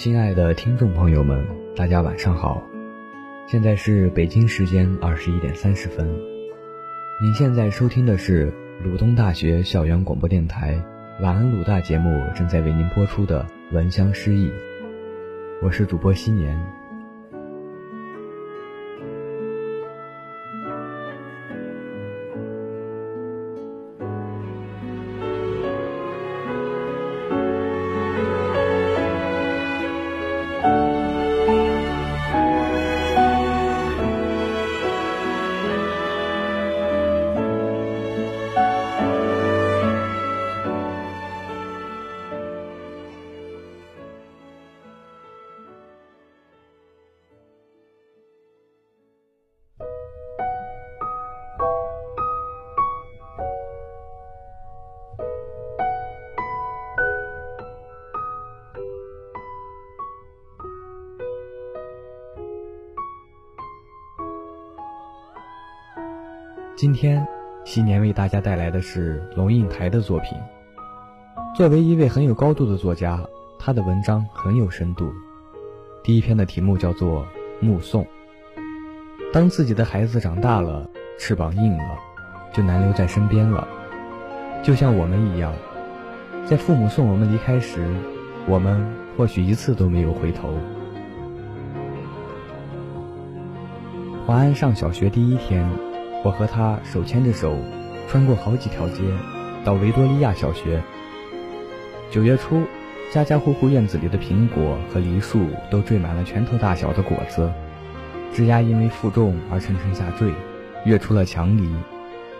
亲爱的听众朋友们，大家晚上好，现在是北京时间二十一点三十分。您现在收听的是鲁东大学校园广播电台“晚安鲁大”节目，正在为您播出的《闻香诗意》，我是主播新年。今天，新年为大家带来的是龙应台的作品。作为一位很有高度的作家，他的文章很有深度。第一篇的题目叫做《目送》。当自己的孩子长大了，翅膀硬了，就难留在身边了。就像我们一样，在父母送我们离开时，我们或许一次都没有回头。华安上小学第一天。我和他手牵着手，穿过好几条街，到维多利亚小学。九月初，家家户户院子里的苹果和梨树都缀满了拳头大小的果子，枝丫因为负重而沉沉下坠，跃出了墙篱，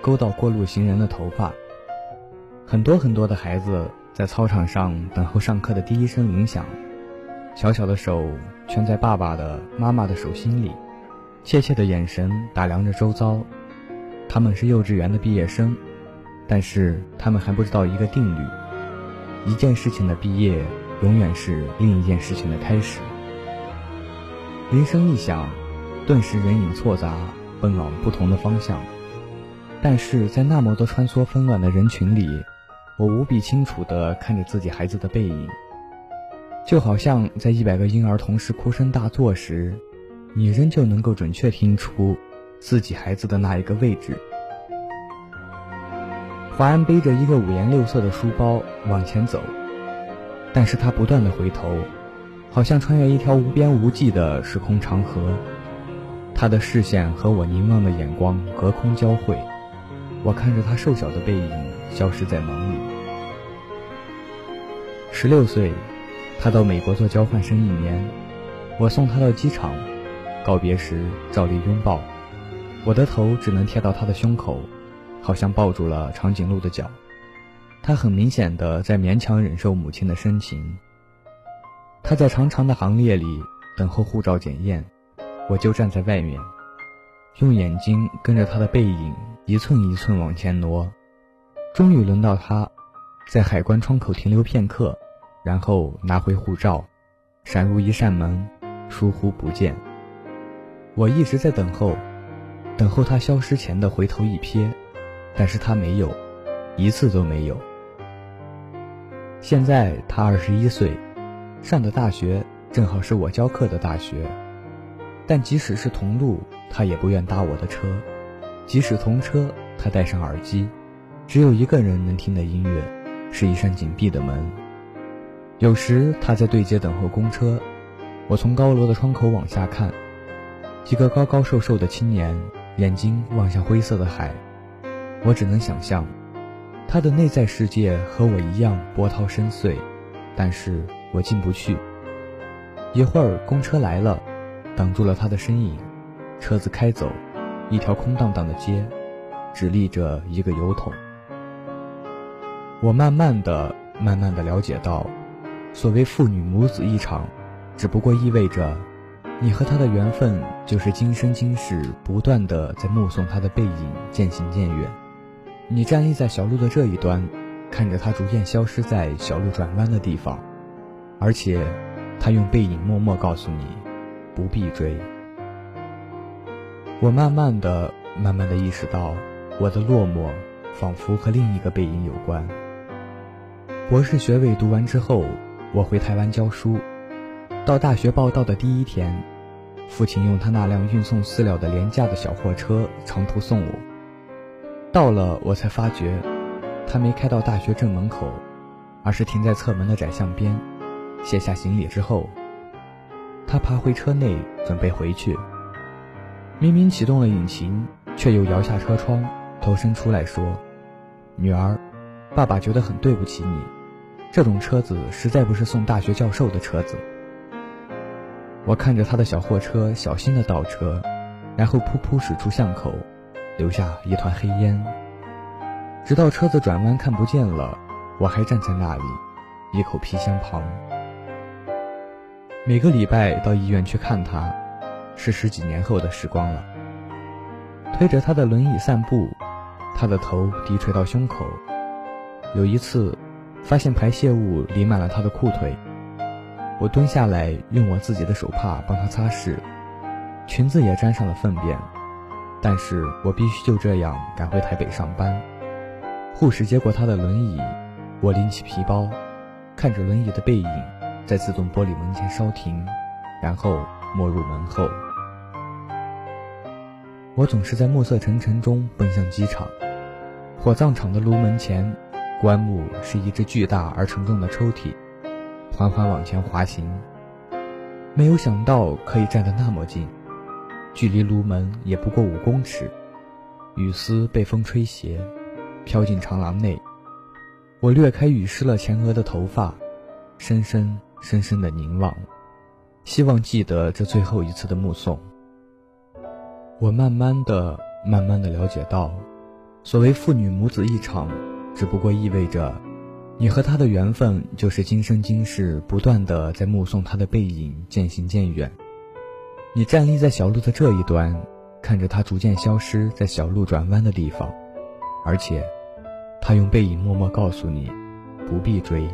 勾到过路行人的头发。很多很多的孩子在操场上等候上课的第一声铃响，小小的手圈在爸爸的、妈妈的手心里，怯怯的眼神打量着周遭。他们是幼稚园的毕业生，但是他们还不知道一个定律：一件事情的毕业，永远是另一件事情的开始。铃声一响，顿时人影错杂，奔往不同的方向。但是在那么多穿梭纷乱的人群里，我无比清楚地看着自己孩子的背影，就好像在一百个婴儿同时哭声大作时，你仍旧能够准确听出。自己孩子的那一个位置，华安背着一个五颜六色的书包往前走，但是他不断的回头，好像穿越一条无边无际的时空长河。他的视线和我凝望的眼光隔空交汇，我看着他瘦小的背影消失在梦里。十六岁，他到美国做交换生一年，我送他到机场，告别时照例拥抱。我的头只能贴到他的胸口，好像抱住了长颈鹿的脚。他很明显的在勉强忍受母亲的深情。他在长长的行列里等候护照检验，我就站在外面，用眼睛跟着他的背影一寸一寸往前挪。终于轮到他，在海关窗口停留片刻，然后拿回护照，闪入一扇门，疏忽不见。我一直在等候。等候他消失前的回头一瞥，但是他没有，一次都没有。现在他二十一岁，上的大学正好是我教课的大学，但即使是同路，他也不愿搭我的车；即使同车，他戴上耳机，只有一个人能听的音乐，是一扇紧闭的门。有时他在对街等候公车，我从高楼的窗口往下看，几个高高瘦瘦的青年。眼睛望向灰色的海，我只能想象，他的内在世界和我一样波涛深邃，但是我进不去。一会儿公车来了，挡住了他的身影，车子开走，一条空荡荡的街，只立着一个油桶。我慢慢的、慢慢的了解到，所谓父女母子一场，只不过意味着。你和他的缘分，就是今生今世不断的在目送他的背影渐行渐远。你站立在小路的这一端，看着他逐渐消失在小路转弯的地方，而且，他用背影默默告诉你，不必追。我慢慢的、慢慢的意识到，我的落寞，仿佛和另一个背影有关。博士学位读完之后，我回台湾教书。到大学报到的第一天，父亲用他那辆运送饲料的廉价的小货车长途送我。到了，我才发觉，他没开到大学正门口，而是停在侧门的窄巷边。卸下行李之后，他爬回车内准备回去。明明启动了引擎，却又摇下车窗，头伸出来说：“女儿，爸爸觉得很对不起你。这种车子实在不是送大学教授的车子。”我看着他的小货车小心的倒车，然后噗噗驶出巷口，留下一团黑烟。直到车子转弯看不见了，我还站在那里，一口皮箱旁。每个礼拜到医院去看他，是十几年后的时光了。推着他的轮椅散步，他的头低垂到胸口。有一次，发现排泄物淋满了他的裤腿。我蹲下来，用我自己的手帕帮他擦拭，裙子也沾上了粪便。但是我必须就这样赶回台北上班。护士接过他的轮椅，我拎起皮包，看着轮椅的背影在自动玻璃门前稍停，然后没入门后。我总是在暮色沉沉中奔向机场。火葬场的炉门前，棺木是一只巨大而沉重的抽屉。缓缓往前滑行，没有想到可以站得那么近，距离炉门也不过五公尺。雨丝被风吹斜，飘进长廊内。我掠开雨湿了前额的头发，深深深深的凝望，希望记得这最后一次的目送。我慢慢的、慢慢的了解到，所谓父女母子一场，只不过意味着。你和他的缘分，就是今生今世不断的在目送他的背影渐行渐远。你站立在小路的这一端，看着他逐渐消失在小路转弯的地方，而且，他用背影默默告诉你，不必追。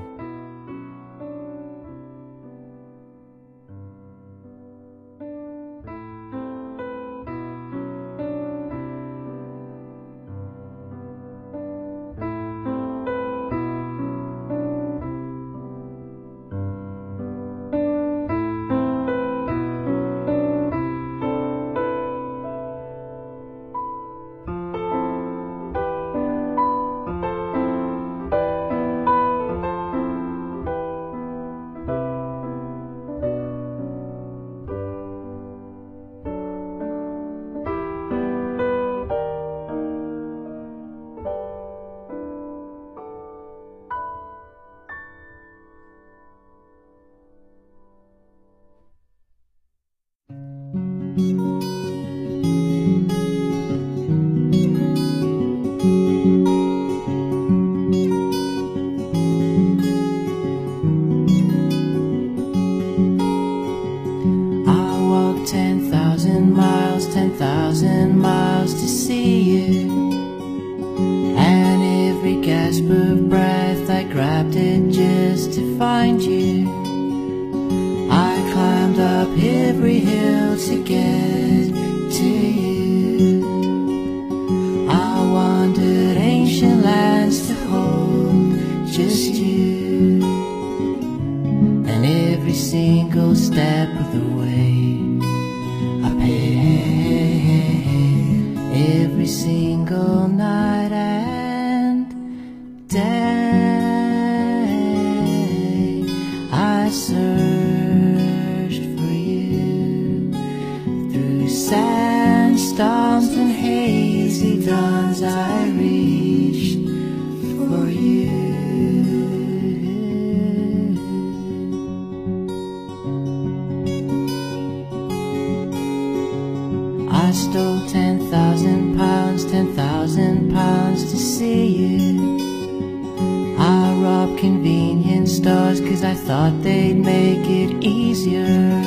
Cause I thought they'd make it easier.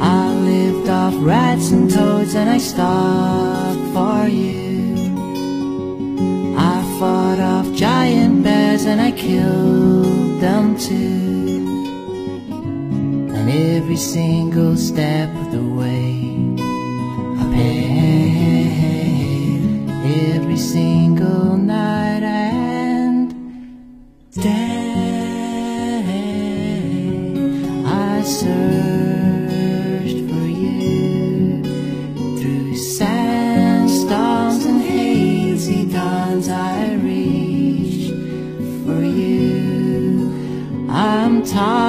I lived off rats and toads and I stopped for you. I fought off giant bears and I killed them too. And every single step of the way, I paid every single night and day. I searched for you through sandstorms and hazy dawns. I reached for you. I'm tired.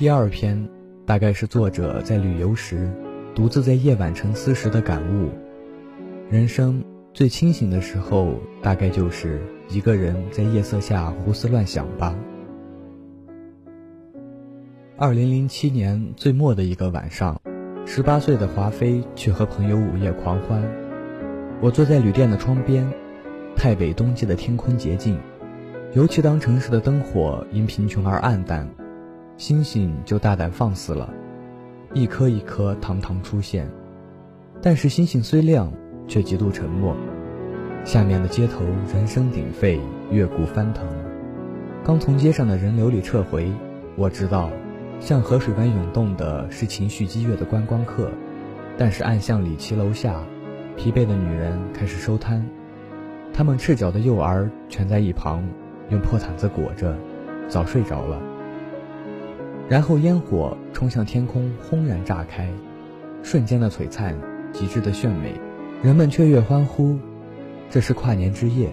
第二篇，大概是作者在旅游时，独自在夜晚沉思时的感悟。人生最清醒的时候，大概就是一个人在夜色下胡思乱想吧。二零零七年最末的一个晚上，十八岁的华妃去和朋友午夜狂欢。我坐在旅店的窗边，太北冬季的天空洁净，尤其当城市的灯火因贫穷而暗淡。星星就大胆放肆了，一颗一颗堂堂出现。但是星星虽亮，却极度沉默。下面的街头人声鼎沸，乐鼓翻腾。刚从街上的人流里撤回，我知道，像河水般涌动的是情绪激越的观光客。但是暗巷里骑楼下，疲惫的女人开始收摊，她们赤脚的幼儿蜷在一旁，用破毯子裹着，早睡着了。然后烟火冲向天空，轰然炸开，瞬间的璀璨，极致的炫美，人们雀跃欢呼，这是跨年之夜。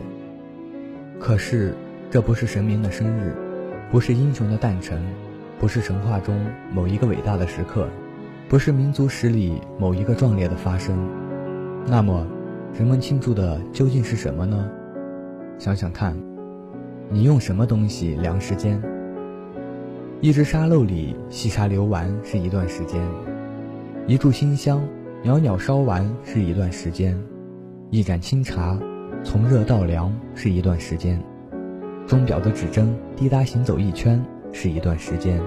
可是，这不是神明的生日，不是英雄的诞辰，不是神话中某一个伟大的时刻，不是民族史里某一个壮烈的发生。那么，人们庆祝的究竟是什么呢？想想看，你用什么东西量时间？一只沙漏里细沙流完是一段时间，一炷新香袅袅烧完是一段时间，一盏清茶从热到凉是一段时间，钟表的指针滴答行走一圈是一段时间。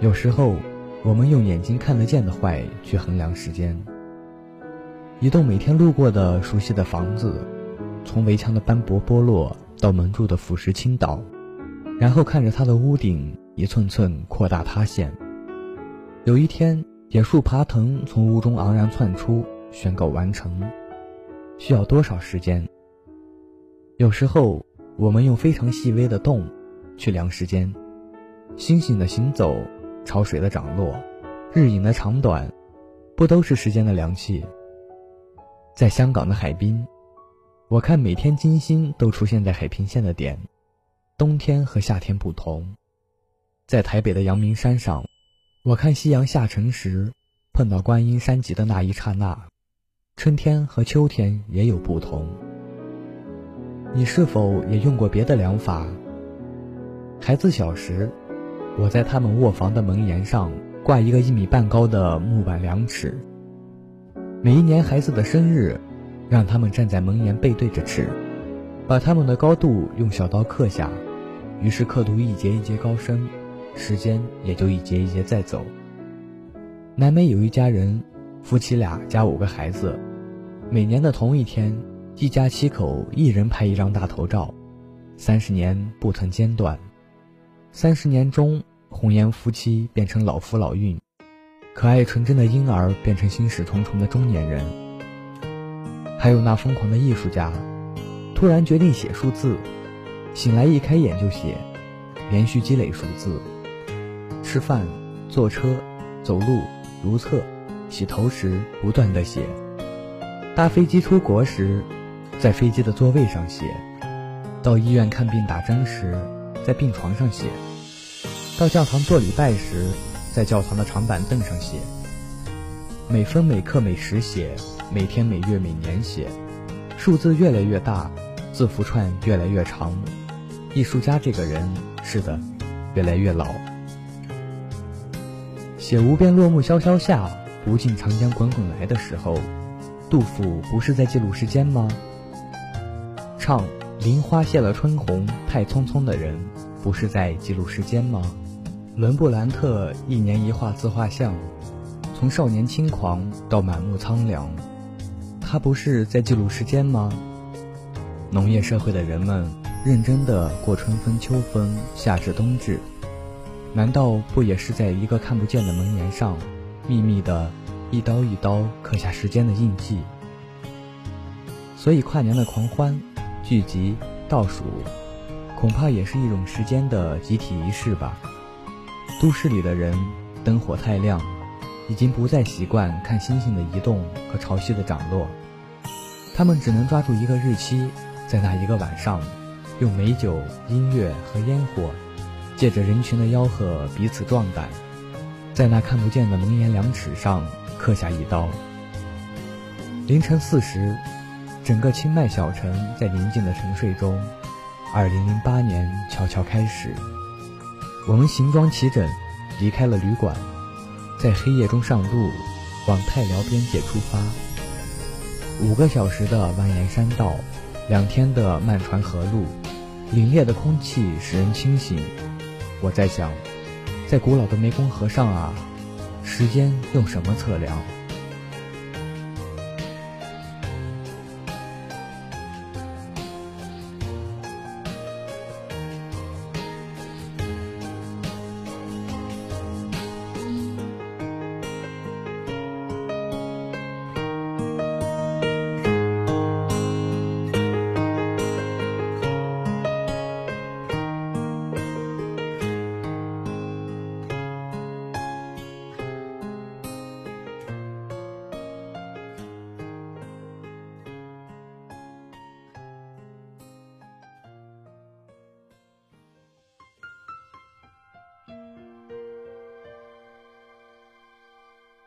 有时候，我们用眼睛看得见的坏去衡量时间。一栋每天路过的熟悉的房子，从围墙的斑驳剥落到门柱的腐蚀倾倒。然后看着他的屋顶一寸寸扩大塌陷。有一天，野树爬藤从屋中昂然窜出，宣告完成。需要多少时间？有时候，我们用非常细微的动去量时间。星星的行走，潮水的涨落，日影的长短，不都是时间的量器？在香港的海滨，我看每天金星都出现在海平线的点。冬天和夏天不同，在台北的阳明山上，我看夕阳下沉时，碰到观音山脊的那一刹那，春天和秋天也有不同。你是否也用过别的量法？孩子小时，我在他们卧房的门檐上挂一个一米半高的木板量尺，每一年孩子的生日，让他们站在门檐背对着尺，把他们的高度用小刀刻下。于是刻度一节一节高升，时间也就一节一节在走。南美有一家人，夫妻俩加五个孩子，每年的同一天，一家七口一人拍一张大头照，三十年不曾间断。三十年中，红颜夫妻变成老夫老孕，可爱纯真的婴儿变成心事重重的中年人。还有那疯狂的艺术家，突然决定写数字。醒来一开眼就写，连续积累数字。吃饭、坐车、走路、如厕、洗头时不断的写。搭飞机出国时，在飞机的座位上写。到医院看病打针时，在病床上写；到教堂做礼拜时，在教堂的长板凳上写。每分每刻每时写，每天每月每年写，数字越来越大，字符串越来越长。艺术家这个人，是的，越来越老。写无边落木萧萧下，不尽长江滚滚来的时候，杜甫不是在记录时间吗？唱林花谢了春红太匆匆的人，不是在记录时间吗？伦布兰特一年一画自画像。从少年轻狂到满目苍凉，他不是在记录时间吗？农业社会的人们认真的过春分、秋分、夏至、冬至，难道不也是在一个看不见的门檐上，秘密的一刀一刀刻下时间的印记？所以跨年的狂欢、聚集、倒数，恐怕也是一种时间的集体仪式吧。都市里的人，灯火太亮。已经不再习惯看星星的移动和潮汐的涨落，他们只能抓住一个日期，在那一个晚上，用美酒、音乐和烟火，借着人群的吆喝彼此壮胆，在那看不见的龙岩两尺上刻下一刀。凌晨四时，整个清迈小城在宁静的沉睡中，二零零八年悄悄开始，我们行装齐整，离开了旅馆。在黑夜中上路，往太辽边界出发。五个小时的蜿蜒山道，两天的漫船河路，凛冽的空气使人清醒。我在想，在古老的湄公河上啊，时间用什么测量？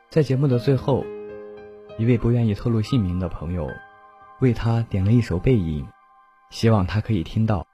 在节目的最后，一位不愿意透露姓名的朋友，为他点了一首《背影》，希望他可以听到。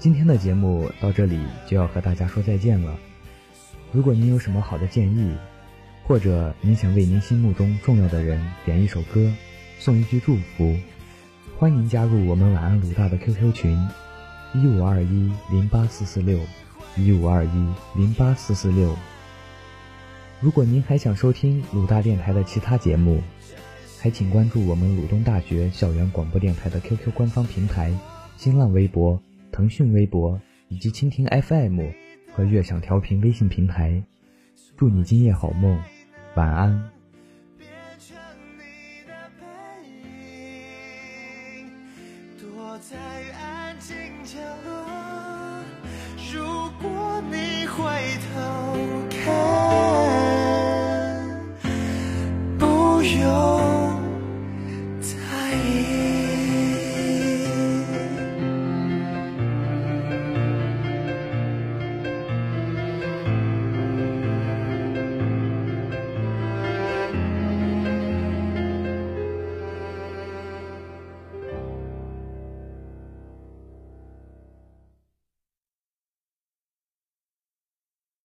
今天的节目到这里就要和大家说再见了。如果您有什么好的建议，或者您想为您心目中重要的人点一首歌，送一句祝福，欢迎加入我们晚安鲁大的 QQ 群：一五二一零八四四六一五二一零八四四六。如果您还想收听鲁大电台的其他节目，还请关注我们鲁东大学校园广播电台的 QQ 官方平台、新浪微博。腾讯微博以及蜻蜓 FM 和悦享调频微信平台，祝你今夜好梦，晚安。